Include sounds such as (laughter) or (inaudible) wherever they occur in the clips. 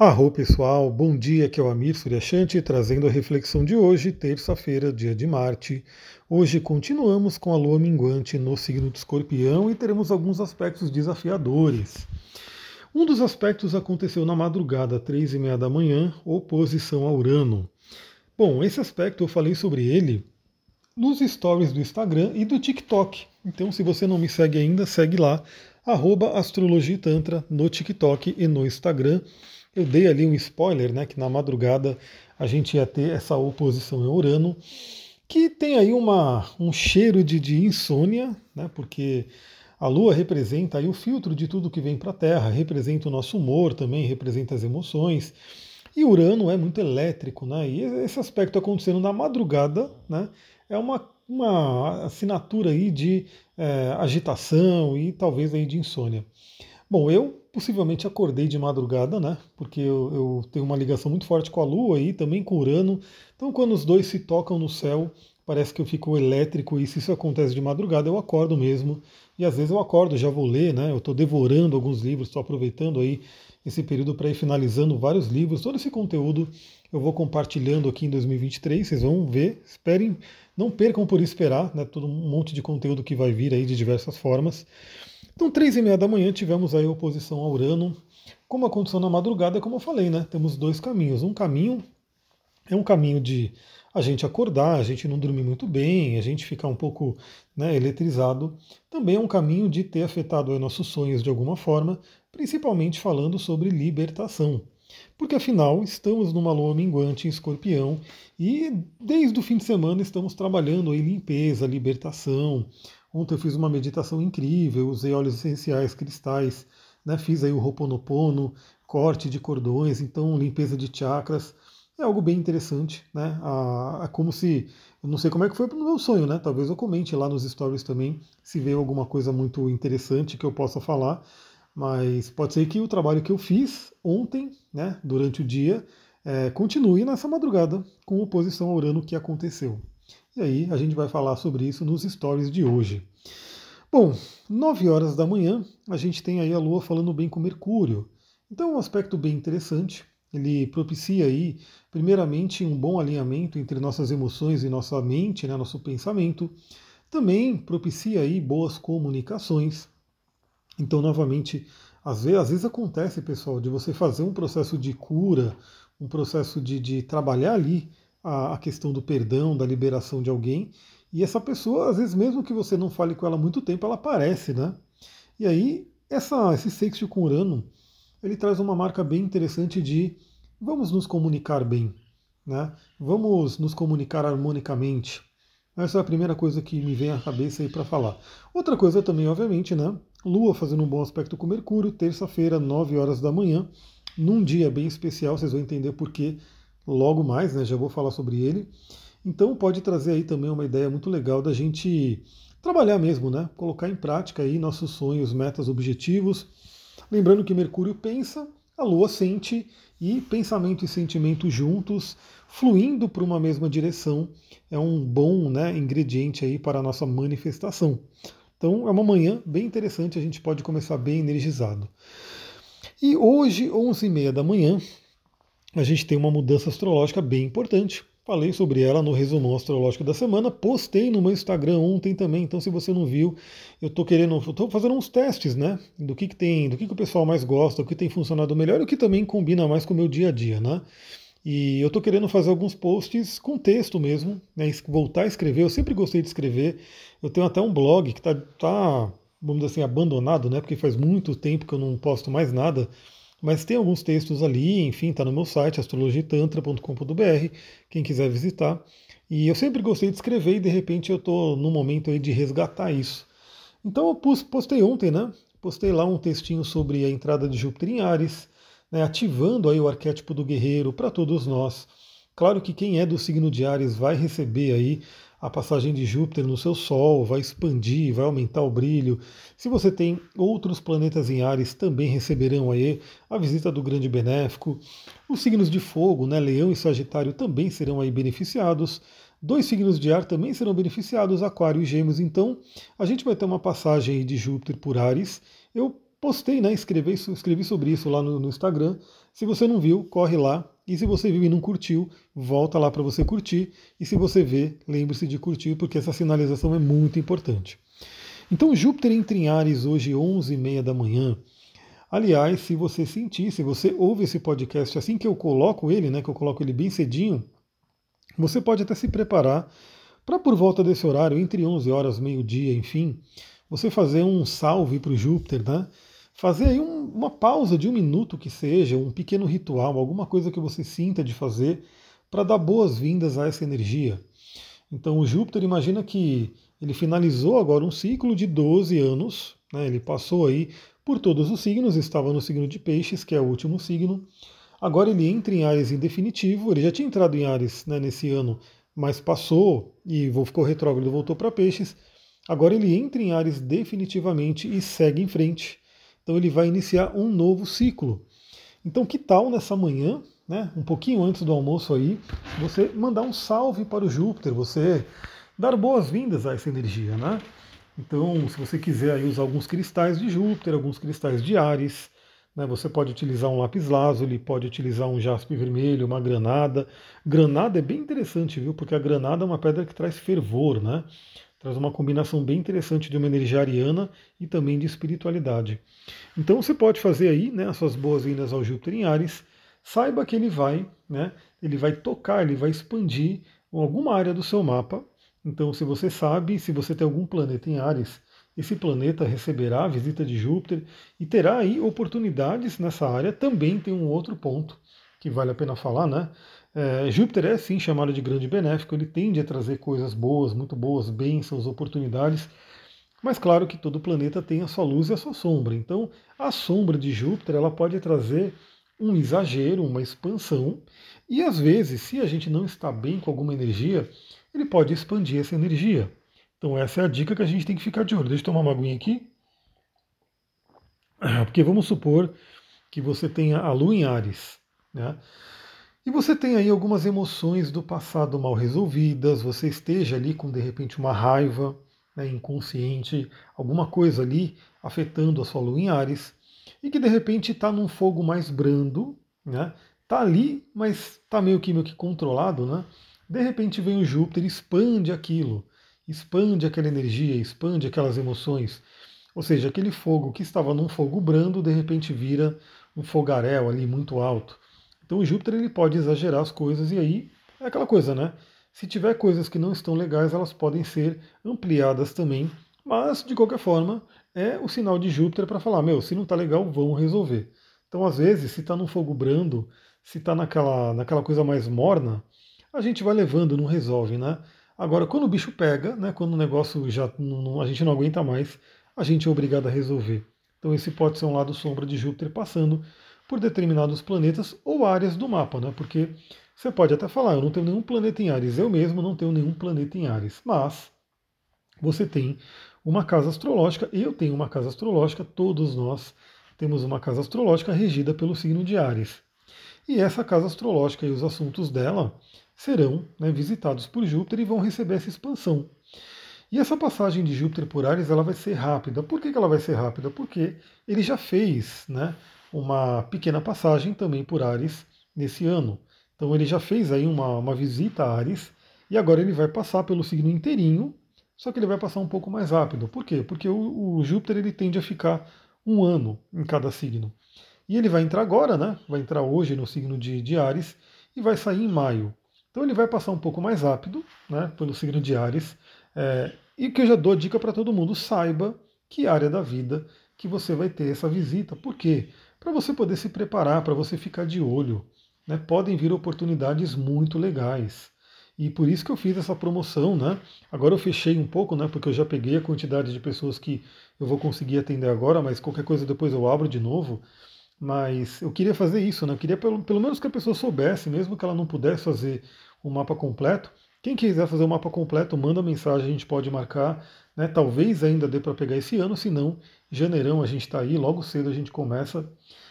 Arro pessoal, bom dia, aqui é o Amir Suryashanti trazendo a reflexão de hoje, terça-feira, dia de Marte. Hoje continuamos com a lua minguante no signo do escorpião e teremos alguns aspectos desafiadores. Um dos aspectos aconteceu na madrugada, três e meia da manhã, oposição a Urano. Bom, esse aspecto eu falei sobre ele nos stories do Instagram e do TikTok. Então, se você não me segue ainda, segue lá, arroba astrologitantra no TikTok e no Instagram. Eu dei ali um spoiler, né, que na madrugada a gente ia ter essa oposição em Urano, que tem aí uma, um cheiro de, de insônia, né, porque a Lua representa aí o filtro de tudo que vem para a Terra, representa o nosso humor também, representa as emoções. E Urano é muito elétrico, né? E esse aspecto acontecendo na madrugada, né? É uma, uma assinatura aí de é, agitação e talvez aí de insônia. Bom, eu possivelmente acordei de madrugada, né? Porque eu, eu, tenho uma ligação muito forte com a Lua e também com Urano. Então, quando os dois se tocam no céu, parece que eu fico elétrico e se isso acontece de madrugada, eu acordo mesmo. E às vezes eu acordo, já vou ler, né? Eu estou devorando alguns livros, estou aproveitando aí esse período para ir finalizando vários livros. Todo esse conteúdo eu vou compartilhando aqui em 2023, vocês vão ver. Esperem, não percam por esperar, né? Todo um monte de conteúdo que vai vir aí de diversas formas. Então, três e meia da manhã tivemos aí oposição a Urano. Como aconteceu na madrugada, como eu falei, né? Temos dois caminhos. Um caminho é um caminho de a gente acordar, a gente não dormir muito bem, a gente ficar um pouco né, eletrizado. Também é um caminho de ter afetado os nossos sonhos de alguma forma, principalmente falando sobre libertação. Porque afinal estamos numa lua minguante em escorpião e desde o fim de semana estamos trabalhando em limpeza, libertação, Ontem eu fiz uma meditação incrível, usei óleos essenciais, cristais, né? fiz aí o Ho'oponopono, corte de cordões, então limpeza de chakras. É algo bem interessante, né? É como se. Eu não sei como é que foi no meu sonho, né? Talvez eu comente lá nos stories também se veio alguma coisa muito interessante que eu possa falar. Mas pode ser que o trabalho que eu fiz ontem, né, durante o dia, é, continue nessa madrugada com oposição ao Urano que aconteceu. E aí a gente vai falar sobre isso nos stories de hoje. Bom, 9 horas da manhã a gente tem aí a Lua falando bem com Mercúrio. Então um aspecto bem interessante. Ele propicia aí, primeiramente, um bom alinhamento entre nossas emoções e nossa mente, né, nosso pensamento. Também propicia aí boas comunicações. Então, novamente, às vezes, às vezes acontece, pessoal, de você fazer um processo de cura, um processo de, de trabalhar ali a, a questão do perdão, da liberação de alguém, e essa pessoa, às vezes, mesmo que você não fale com ela há muito tempo, ela aparece, né? E aí, essa, esse sexto com Urano, ele traz uma marca bem interessante de vamos nos comunicar bem, né? Vamos nos comunicar harmonicamente. Essa é a primeira coisa que me vem à cabeça aí para falar. Outra coisa também, obviamente, né? Lua fazendo um bom aspecto com Mercúrio, terça-feira, 9 horas da manhã, num dia bem especial, vocês vão entender por que logo mais, né? Já vou falar sobre ele. Então pode trazer aí também uma ideia muito legal da gente trabalhar mesmo, né? Colocar em prática aí nossos sonhos, metas, objetivos. Lembrando que Mercúrio pensa, a Lua sente e pensamento e sentimento juntos, fluindo para uma mesma direção, é um bom né, ingrediente aí para a nossa manifestação. Então é uma manhã bem interessante, a gente pode começar bem energizado. E hoje, 11h30 da manhã, a gente tem uma mudança astrológica bem importante. Falei sobre ela no resumão astrológico da semana, postei no meu Instagram ontem também, então se você não viu, eu estou querendo, estou fazendo uns testes, né, do que, que tem, do que, que o pessoal mais gosta, o que tem funcionado melhor e o que também combina mais com o meu dia a dia, né. E eu estou querendo fazer alguns posts com texto mesmo, né, voltar a escrever, eu sempre gostei de escrever, eu tenho até um blog que está, tá, vamos dizer assim, abandonado, né, porque faz muito tempo que eu não posto mais nada, mas tem alguns textos ali, enfim, está no meu site, astrologitantra.com.br, quem quiser visitar. E eu sempre gostei de escrever e de repente eu estou no momento aí de resgatar isso. Então eu postei ontem, né? Postei lá um textinho sobre a entrada de Júpiter em Ares, né, ativando aí o arquétipo do guerreiro para todos nós. Claro que quem é do signo de Ares vai receber aí a passagem de Júpiter no seu Sol, vai expandir, vai aumentar o brilho. Se você tem outros planetas em Ares, também receberão aí a visita do grande benéfico. Os signos de fogo, né, Leão e Sagitário, também serão aí beneficiados. Dois signos de ar também serão beneficiados, Aquário e Gêmeos. Então, a gente vai ter uma passagem de Júpiter por Ares. Eu postei, né? Escrevi, escrevi sobre isso lá no, no Instagram. Se você não viu, corre lá. E se você viu e não curtiu, volta lá para você curtir. E se você vê, lembre-se de curtir, porque essa sinalização é muito importante. Então, Júpiter entra em Ares hoje, 11h30 da manhã. Aliás, se você sentir, se você ouve esse podcast assim que eu coloco ele, né, que eu coloco ele bem cedinho, você pode até se preparar para por volta desse horário, entre 11 horas, meio-dia, enfim, você fazer um salve para o Júpiter, né? Fazer aí um, uma pausa de um minuto que seja, um pequeno ritual, alguma coisa que você sinta de fazer para dar boas-vindas a essa energia. Então o Júpiter, imagina que ele finalizou agora um ciclo de 12 anos, né? ele passou aí por todos os signos, estava no signo de Peixes, que é o último signo. Agora ele entra em Ares em definitivo, ele já tinha entrado em Ares né, nesse ano, mas passou e ficou retrógrado, voltou para Peixes. Agora ele entra em Ares definitivamente e segue em frente. Então ele vai iniciar um novo ciclo. Então que tal nessa manhã, né, um pouquinho antes do almoço aí, você mandar um salve para o Júpiter, você dar boas-vindas a essa energia, né? Então, se você quiser aí usar alguns cristais de Júpiter, alguns cristais de Ares, né, você pode utilizar um lápis lazuli, pode utilizar um jaspe vermelho, uma granada. Granada é bem interessante, viu? Porque a granada é uma pedra que traz fervor, né? Traz uma combinação bem interessante de uma energia ariana e também de espiritualidade. Então você pode fazer aí né, as suas boas-vindas ao Júpiter em Ares. Saiba que ele vai, né, ele vai tocar, ele vai expandir alguma área do seu mapa então, se você sabe, se você tem algum planeta em Ares, esse planeta receberá a visita de Júpiter e terá aí oportunidades nessa área. Também tem um outro ponto que vale a pena falar, né? É, Júpiter é sim chamado de grande benéfico, ele tende a trazer coisas boas, muito boas, bênçãos, oportunidades. Mas claro que todo planeta tem a sua luz e a sua sombra. Então, a sombra de Júpiter ela pode trazer um exagero, uma expansão, e às vezes, se a gente não está bem com alguma energia, ele pode expandir essa energia. Então essa é a dica que a gente tem que ficar de olho. Deixa eu tomar uma aguinha aqui. Porque vamos supor que você tenha a lua em Ares, né? E você tem aí algumas emoções do passado mal resolvidas, você esteja ali com de repente uma raiva né, inconsciente, alguma coisa ali afetando a sua lua em Ares, e que de repente está num fogo mais brando, né? Tá ali, mas tá meio que meio que controlado, né? De repente vem o Júpiter expande aquilo, expande aquela energia, expande aquelas emoções. Ou seja, aquele fogo que estava num fogo brando, de repente vira um fogaréu ali muito alto. Então Júpiter ele pode exagerar as coisas e aí é aquela coisa, né? Se tiver coisas que não estão legais, elas podem ser ampliadas também. Mas, de qualquer forma, é o sinal de Júpiter para falar, meu, se não está legal, vamos resolver. Então, às vezes, se está num fogo brando, se está naquela, naquela coisa mais morna, a gente vai levando, não resolve, né? Agora, quando o bicho pega, né, quando o negócio já não, a gente não aguenta mais, a gente é obrigado a resolver. Então esse pode ser um lado sombra de Júpiter passando por determinados planetas ou áreas do mapa, né? Porque você pode até falar, eu não tenho nenhum planeta em Ares, eu mesmo não tenho nenhum planeta em Ares, mas você tem uma casa astrológica, eu tenho uma casa astrológica, todos nós temos uma casa astrológica regida pelo signo de Ares. E essa casa astrológica e os assuntos dela serão né, visitados por Júpiter e vão receber essa expansão. E essa passagem de Júpiter por Ares ela vai ser rápida. Por que, que ela vai ser rápida? Porque ele já fez né, uma pequena passagem também por Ares nesse ano. Então ele já fez aí uma, uma visita a Ares e agora ele vai passar pelo signo inteirinho, só que ele vai passar um pouco mais rápido. Por quê? Porque o, o Júpiter ele tende a ficar um ano em cada signo. E ele vai entrar agora, né? Vai entrar hoje no signo de, de Ares e vai sair em maio. Então ele vai passar um pouco mais rápido, né, pelo signo de Ares. É, e que eu já dou dica para todo mundo, saiba que área da vida que você vai ter essa visita. Por quê? Para você poder se preparar, para você ficar de olho. Né, podem vir oportunidades muito legais. E por isso que eu fiz essa promoção, né? Agora eu fechei um pouco, né? Porque eu já peguei a quantidade de pessoas que eu vou conseguir atender agora, mas qualquer coisa depois eu abro de novo. Mas eu queria fazer isso, né? Eu queria pelo, pelo menos que a pessoa soubesse, mesmo que ela não pudesse fazer o mapa completo. Quem quiser fazer o mapa completo, manda mensagem, a gente pode marcar. Né? Talvez ainda dê para pegar esse ano, se não, janeirão a gente está aí, logo cedo a gente começa.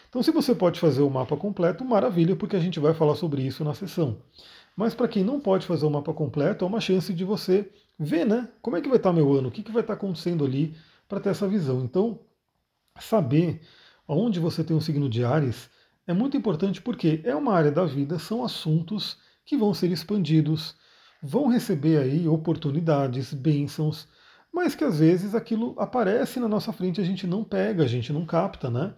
Então, se você pode fazer o mapa completo, maravilha, porque a gente vai falar sobre isso na sessão. Mas para quem não pode fazer o mapa completo, é uma chance de você ver, né? Como é que vai estar tá meu ano, o que, que vai estar tá acontecendo ali para ter essa visão. Então, saber onde você tem um signo de Ares é muito importante porque é uma área da vida, são assuntos que vão ser expandidos, vão receber aí oportunidades, bênçãos, mas que às vezes aquilo aparece na nossa frente a gente não pega, a gente não capta, né?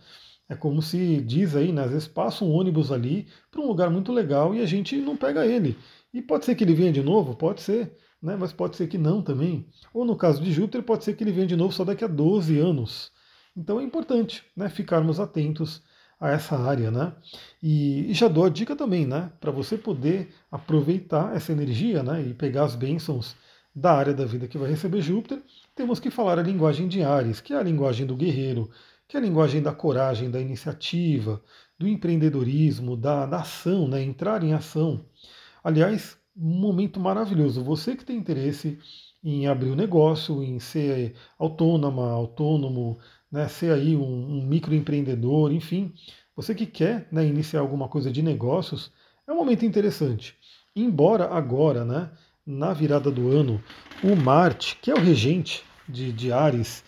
É como se diz aí, né? Às vezes passa um ônibus ali para um lugar muito legal e a gente não pega ele. E pode ser que ele venha de novo? Pode ser, né? Mas pode ser que não também. Ou no caso de Júpiter, pode ser que ele venha de novo só daqui a 12 anos. Então é importante né, ficarmos atentos a essa área, né? E, e já dou a dica também, né? Para você poder aproveitar essa energia, né? E pegar as bênçãos da área da vida que vai receber Júpiter, temos que falar a linguagem de Ares, que é a linguagem do guerreiro, que é a linguagem da coragem, da iniciativa, do empreendedorismo, da, da ação, né? Entrar em ação. Aliás, um momento maravilhoso. Você que tem interesse em abrir um negócio, em ser autônoma, autônomo, né, ser aí um, um microempreendedor, enfim, você que quer né, iniciar alguma coisa de negócios, é um momento interessante. Embora agora, né, na virada do ano, o Marte, que é o regente de, de Ares,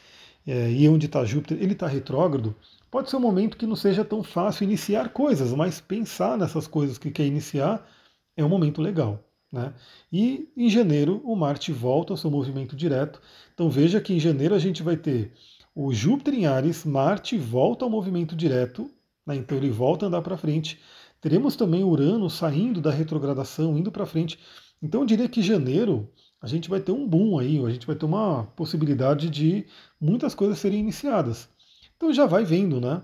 é, e onde está Júpiter, ele está retrógrado, pode ser um momento que não seja tão fácil iniciar coisas, mas pensar nessas coisas que quer iniciar é um momento legal. Né? E em janeiro o Marte volta ao seu movimento direto. Então veja que em janeiro a gente vai ter o Júpiter em Ares, Marte volta ao movimento direto, né? então ele volta a andar para frente. Teremos também Urano saindo da retrogradação, indo para frente. Então eu diria que janeiro a gente vai ter um boom aí, a gente vai ter uma possibilidade de muitas coisas serem iniciadas. Então já vai vendo, né?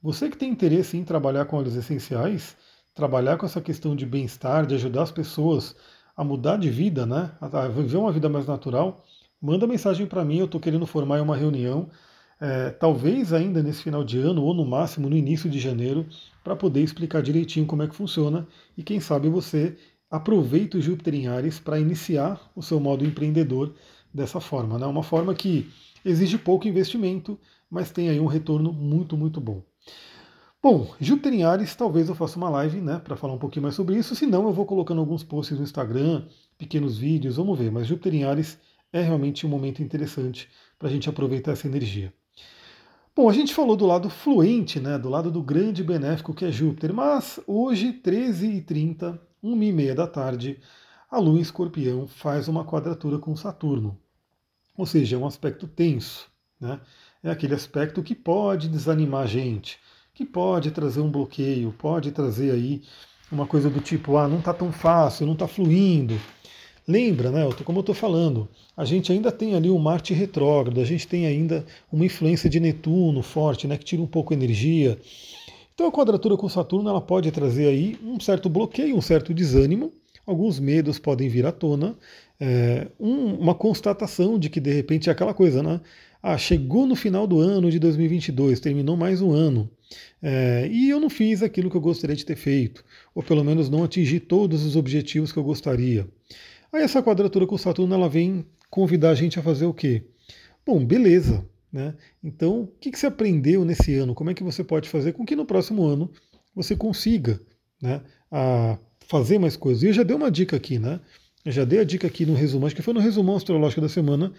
Você que tem interesse em trabalhar com óleos essenciais, trabalhar com essa questão de bem-estar, de ajudar as pessoas a mudar de vida, né? A viver uma vida mais natural, manda mensagem para mim, eu estou querendo formar uma reunião é, talvez ainda nesse final de ano, ou no máximo no início de janeiro, para poder explicar direitinho como é que funciona e quem sabe você aproveita o Júpiter em Ares para iniciar o seu modo empreendedor dessa forma. Né? Uma forma que exige pouco investimento, mas tem aí um retorno muito, muito bom. Bom, Júpiter em Ares, talvez eu faça uma live né, para falar um pouquinho mais sobre isso, se não eu vou colocando alguns posts no Instagram, pequenos vídeos, vamos ver. Mas Júpiter em Ares é realmente um momento interessante para a gente aproveitar essa energia. Bom, a gente falou do lado fluente, né, do lado do grande benéfico que é Júpiter, mas hoje, 13h30, 1h30 da tarde, a Lua em Escorpião faz uma quadratura com Saturno. Ou seja, é um aspecto tenso. Né? É aquele aspecto que pode desanimar a gente, que pode trazer um bloqueio, pode trazer aí uma coisa do tipo, ah, não está tão fácil, não está fluindo, Lembra, né, como eu estou falando, a gente ainda tem ali o Marte retrógrado, a gente tem ainda uma influência de Netuno forte, né, que tira um pouco a energia. Então a quadratura com Saturno ela pode trazer aí um certo bloqueio, um certo desânimo, alguns medos podem vir à tona, é, um, uma constatação de que de repente é aquela coisa, né? Ah, chegou no final do ano de 2022, terminou mais um ano, é, e eu não fiz aquilo que eu gostaria de ter feito, ou pelo menos não atingi todos os objetivos que eu gostaria. Aí essa quadratura com Saturno ela vem convidar a gente a fazer o quê? Bom, beleza. Né? Então, o que, que você aprendeu nesse ano? Como é que você pode fazer com que no próximo ano você consiga né, a fazer mais coisas? E eu já dei uma dica aqui, né? Eu já dei a dica aqui no resumo, acho que foi no resumão astrológico da semana,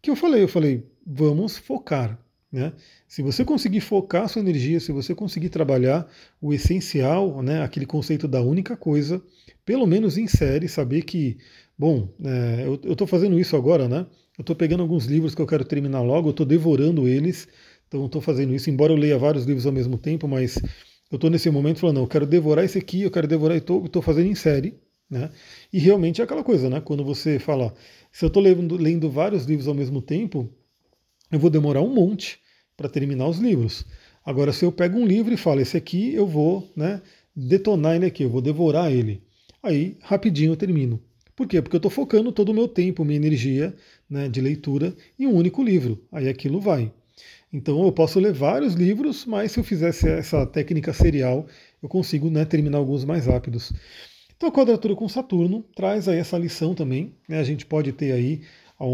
que eu falei, eu falei, vamos focar. Né? Se você conseguir focar a sua energia, se você conseguir trabalhar o essencial, né, aquele conceito da única coisa, pelo menos em série, saber que Bom, é, eu estou fazendo isso agora, né? Eu estou pegando alguns livros que eu quero terminar logo, eu estou devorando eles, então estou fazendo isso, embora eu leia vários livros ao mesmo tempo, mas eu estou nesse momento falando, não, eu quero devorar esse aqui, eu quero devorar, estou fazendo em série, né? E realmente é aquela coisa, né? Quando você fala, se eu estou lendo, lendo vários livros ao mesmo tempo, eu vou demorar um monte para terminar os livros. Agora, se eu pego um livro e falo, esse aqui eu vou né, detonar ele aqui, eu vou devorar ele, aí rapidinho eu termino. Por quê? Porque eu estou focando todo o meu tempo, minha energia né, de leitura em um único livro. Aí aquilo vai. Então eu posso ler vários livros, mas se eu fizesse essa técnica serial, eu consigo né, terminar alguns mais rápidos. Então a quadratura com Saturno traz aí essa lição também. Né, a gente pode ter aí um,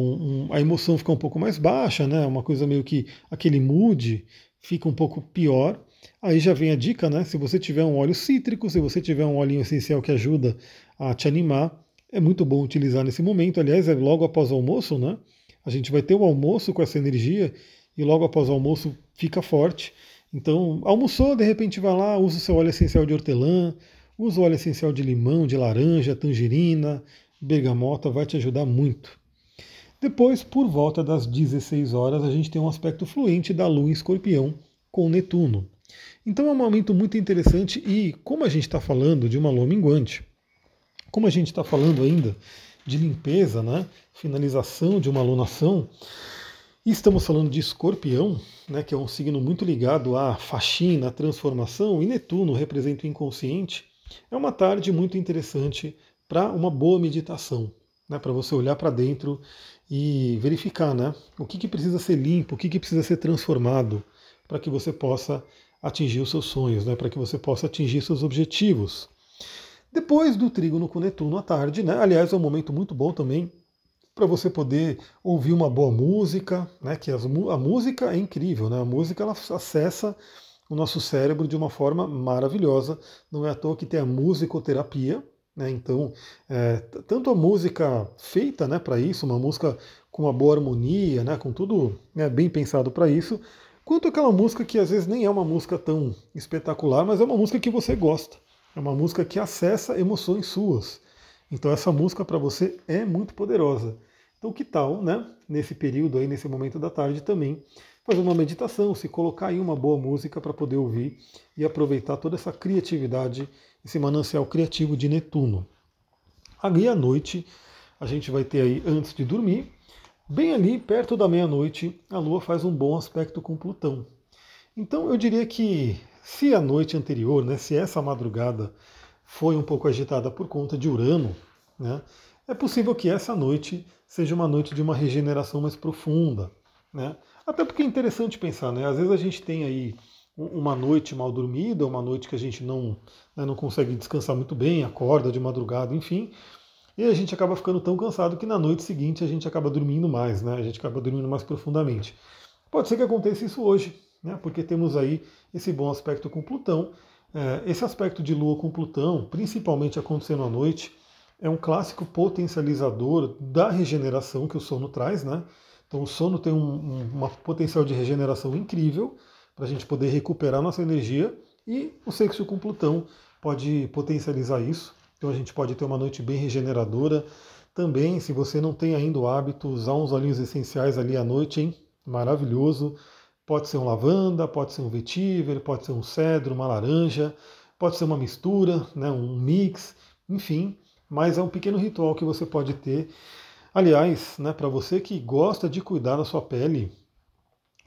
um, a emoção ficar um pouco mais baixa, né, uma coisa meio que aquele mood fica um pouco pior. Aí já vem a dica, né? Se você tiver um óleo cítrico, se você tiver um óleo essencial que ajuda a te animar, é muito bom utilizar nesse momento. Aliás, é logo após o almoço, né? A gente vai ter o almoço com essa energia e logo após o almoço fica forte. Então, almoçou, de repente vai lá, usa o seu óleo essencial de hortelã, usa o óleo essencial de limão, de laranja, tangerina, bergamota, vai te ajudar muito. Depois, por volta das 16 horas, a gente tem um aspecto fluente da Lua em Escorpião com Netuno. Então é um momento muito interessante e, como a gente está falando de uma lua minguante, como a gente está falando ainda de limpeza, né, finalização de uma alunação, e estamos falando de escorpião, né, que é um signo muito ligado à faxina, à transformação, e Netuno representa o inconsciente, é uma tarde muito interessante para uma boa meditação, né, para você olhar para dentro e verificar né, o que, que precisa ser limpo, o que, que precisa ser transformado, para que você possa atingir os seus sonhos, né, para que você possa atingir seus objetivos. Depois do trígono com Netuno à tarde, né, aliás, é um momento muito bom também para você poder ouvir uma boa música, né, que as, a música é incrível, né, a música ela acessa o nosso cérebro de uma forma maravilhosa. Não é à toa que tem a musicoterapia, né, então é, tanto a música feita né, para isso, uma música com uma boa harmonia, né, com tudo né, bem pensado para isso, quanto aquela música que às vezes nem é uma música tão espetacular, mas é uma música que você gosta. É uma música que acessa emoções suas. Então essa música para você é muito poderosa. Então que tal, né, nesse período aí, nesse momento da tarde também, fazer uma meditação, se colocar aí uma boa música para poder ouvir e aproveitar toda essa criatividade, esse manancial criativo de Netuno. Aí à noite, a gente vai ter aí antes de dormir, bem ali perto da meia-noite, a Lua faz um bom aspecto com Plutão. Então eu diria que se a noite anterior, né, se essa madrugada foi um pouco agitada por conta de Urano, né, é possível que essa noite seja uma noite de uma regeneração mais profunda. Né? Até porque é interessante pensar, né? às vezes a gente tem aí uma noite mal dormida, uma noite que a gente não, né, não consegue descansar muito bem, acorda de madrugada, enfim, e a gente acaba ficando tão cansado que na noite seguinte a gente acaba dormindo mais, né? a gente acaba dormindo mais profundamente. Pode ser que aconteça isso hoje, né? porque temos aí esse bom aspecto com Plutão. É, esse aspecto de Lua com Plutão, principalmente acontecendo à noite, é um clássico potencializador da regeneração que o sono traz, né? Então o sono tem um, um uma potencial de regeneração incrível para a gente poder recuperar nossa energia e o sexo com Plutão pode potencializar isso. Então a gente pode ter uma noite bem regeneradora. Também, se você não tem ainda o hábito, usar uns olhinhos essenciais ali à noite, hein? Maravilhoso. Pode ser um lavanda, pode ser um vetiver, pode ser um cedro, uma laranja, pode ser uma mistura, né, um mix, enfim. Mas é um pequeno ritual que você pode ter. Aliás, né, para você que gosta de cuidar da sua pele,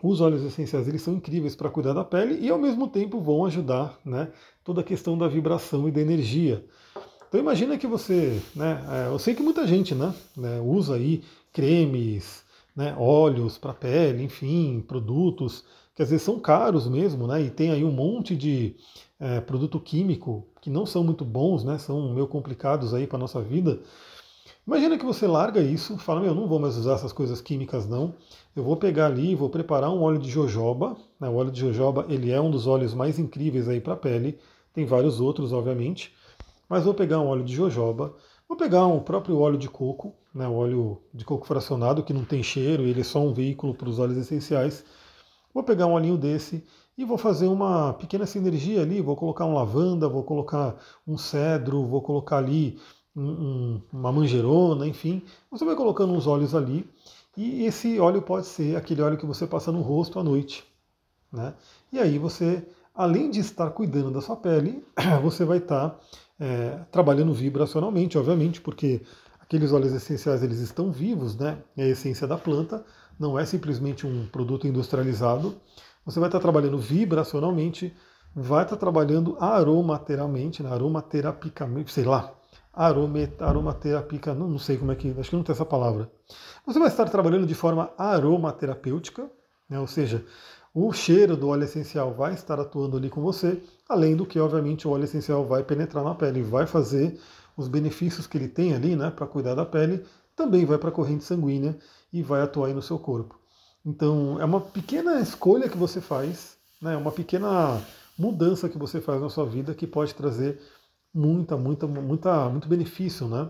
os óleos essenciais eles são incríveis para cuidar da pele e ao mesmo tempo vão ajudar né, toda a questão da vibração e da energia. Então imagina que você, né, é, eu sei que muita gente né, né usa aí cremes, né, óleos para pele, enfim, produtos que às vezes são caros mesmo, né, e tem aí um monte de é, produto químico que não são muito bons, né, são meio complicados aí para nossa vida. Imagina que você larga isso, fala, meu, não vou mais usar essas coisas químicas não, eu vou pegar ali vou preparar um óleo de jojoba, né, o óleo de jojoba ele é um dos óleos mais incríveis aí para a pele, tem vários outros, obviamente, mas vou pegar um óleo de jojoba, vou pegar um próprio óleo de coco, né, o óleo de coco fracionado, que não tem cheiro, ele é só um veículo para os óleos essenciais, vou pegar um olhinho desse e vou fazer uma pequena sinergia ali, vou colocar um lavanda, vou colocar um cedro, vou colocar ali um, uma manjerona, enfim. Você vai colocando uns óleos ali e esse óleo pode ser aquele óleo que você passa no rosto à noite. Né? E aí você, além de estar cuidando da sua pele, (clears throat) você vai estar é, trabalhando vibracionalmente, obviamente, porque aqueles óleos essenciais eles estão vivos, né? É a essência da planta, não é simplesmente um produto industrializado. Você vai estar trabalhando vibracionalmente, vai estar trabalhando aromateramente, né, aromaterapicamente, sei lá, aromaterapica, não, não sei como é que, acho que não tem essa palavra. Você vai estar trabalhando de forma aromaterapêutica, né, ou seja, o cheiro do óleo essencial vai estar atuando ali com você, além do que, obviamente, o óleo essencial vai penetrar na pele, vai fazer os benefícios que ele tem ali, né, para cuidar da pele, também vai para a corrente sanguínea e vai atuar aí no seu corpo. Então, é uma pequena escolha que você faz, né, uma pequena mudança que você faz na sua vida que pode trazer muita, muita, muita, muito benefício, né?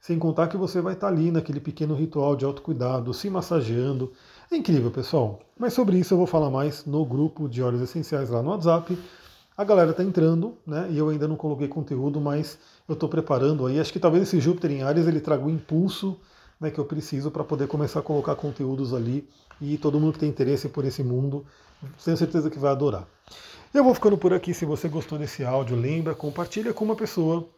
Sem contar que você vai estar ali naquele pequeno ritual de autocuidado, se massageando. É incrível, pessoal. Mas sobre isso eu vou falar mais no grupo de óleos essenciais lá no WhatsApp. A galera está entrando, né? E eu ainda não coloquei conteúdo, mas eu estou preparando aí. Acho que talvez esse Júpiter em Ares ele traga o impulso né, que eu preciso para poder começar a colocar conteúdos ali e todo mundo que tem interesse por esse mundo, tenho certeza que vai adorar. Eu vou ficando por aqui. Se você gostou desse áudio, lembra, compartilha com uma pessoa.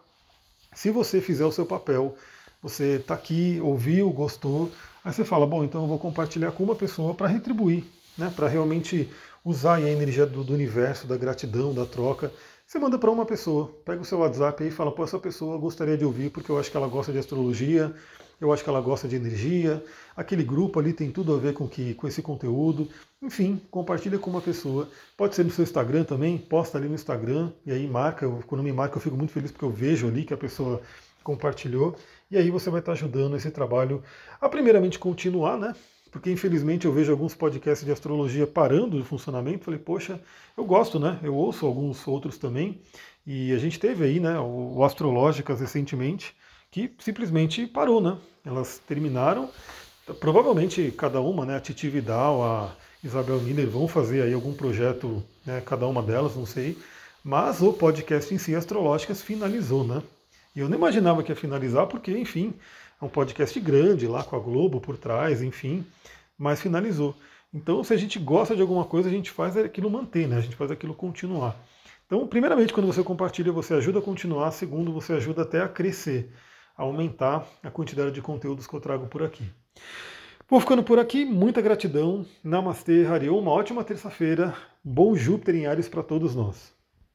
Se você fizer o seu papel, você está aqui, ouviu, gostou, aí você fala, bom, então eu vou compartilhar com uma pessoa para retribuir, né, para realmente usar a energia do, do, universo, da gratidão, da troca. Você manda para uma pessoa, pega o seu WhatsApp e fala, pô, essa pessoa gostaria de ouvir porque eu acho que ela gosta de astrologia, eu acho que ela gosta de energia, aquele grupo ali tem tudo a ver com, que, com esse conteúdo. Enfim, compartilha com uma pessoa. Pode ser no seu Instagram também, posta ali no Instagram, e aí marca, quando me marca eu fico muito feliz porque eu vejo ali que a pessoa compartilhou, e aí você vai estar ajudando esse trabalho a primeiramente continuar, né? Porque infelizmente eu vejo alguns podcasts de astrologia parando de funcionamento. Falei, poxa, eu gosto, né? Eu ouço alguns outros também. E a gente teve aí, né, o Astrológicas recentemente, que simplesmente parou, né? Elas terminaram. Provavelmente cada uma, né? A Titi Vidal, a Isabel Miller vão fazer aí algum projeto, né? Cada uma delas, não sei. Mas o podcast em si, Astrológicas, finalizou, né? E eu não imaginava que ia finalizar, porque, enfim, é um podcast grande lá com a Globo por trás, enfim, mas finalizou. Então, se a gente gosta de alguma coisa, a gente faz aquilo manter, né? A gente faz aquilo continuar. Então, primeiramente, quando você compartilha, você ajuda a continuar. Segundo, você ajuda até a crescer aumentar a quantidade de conteúdos que eu trago por aqui. Vou ficando por aqui, muita gratidão. Namastê, Harion, uma ótima terça-feira. Bom Júpiter em Ares para todos nós.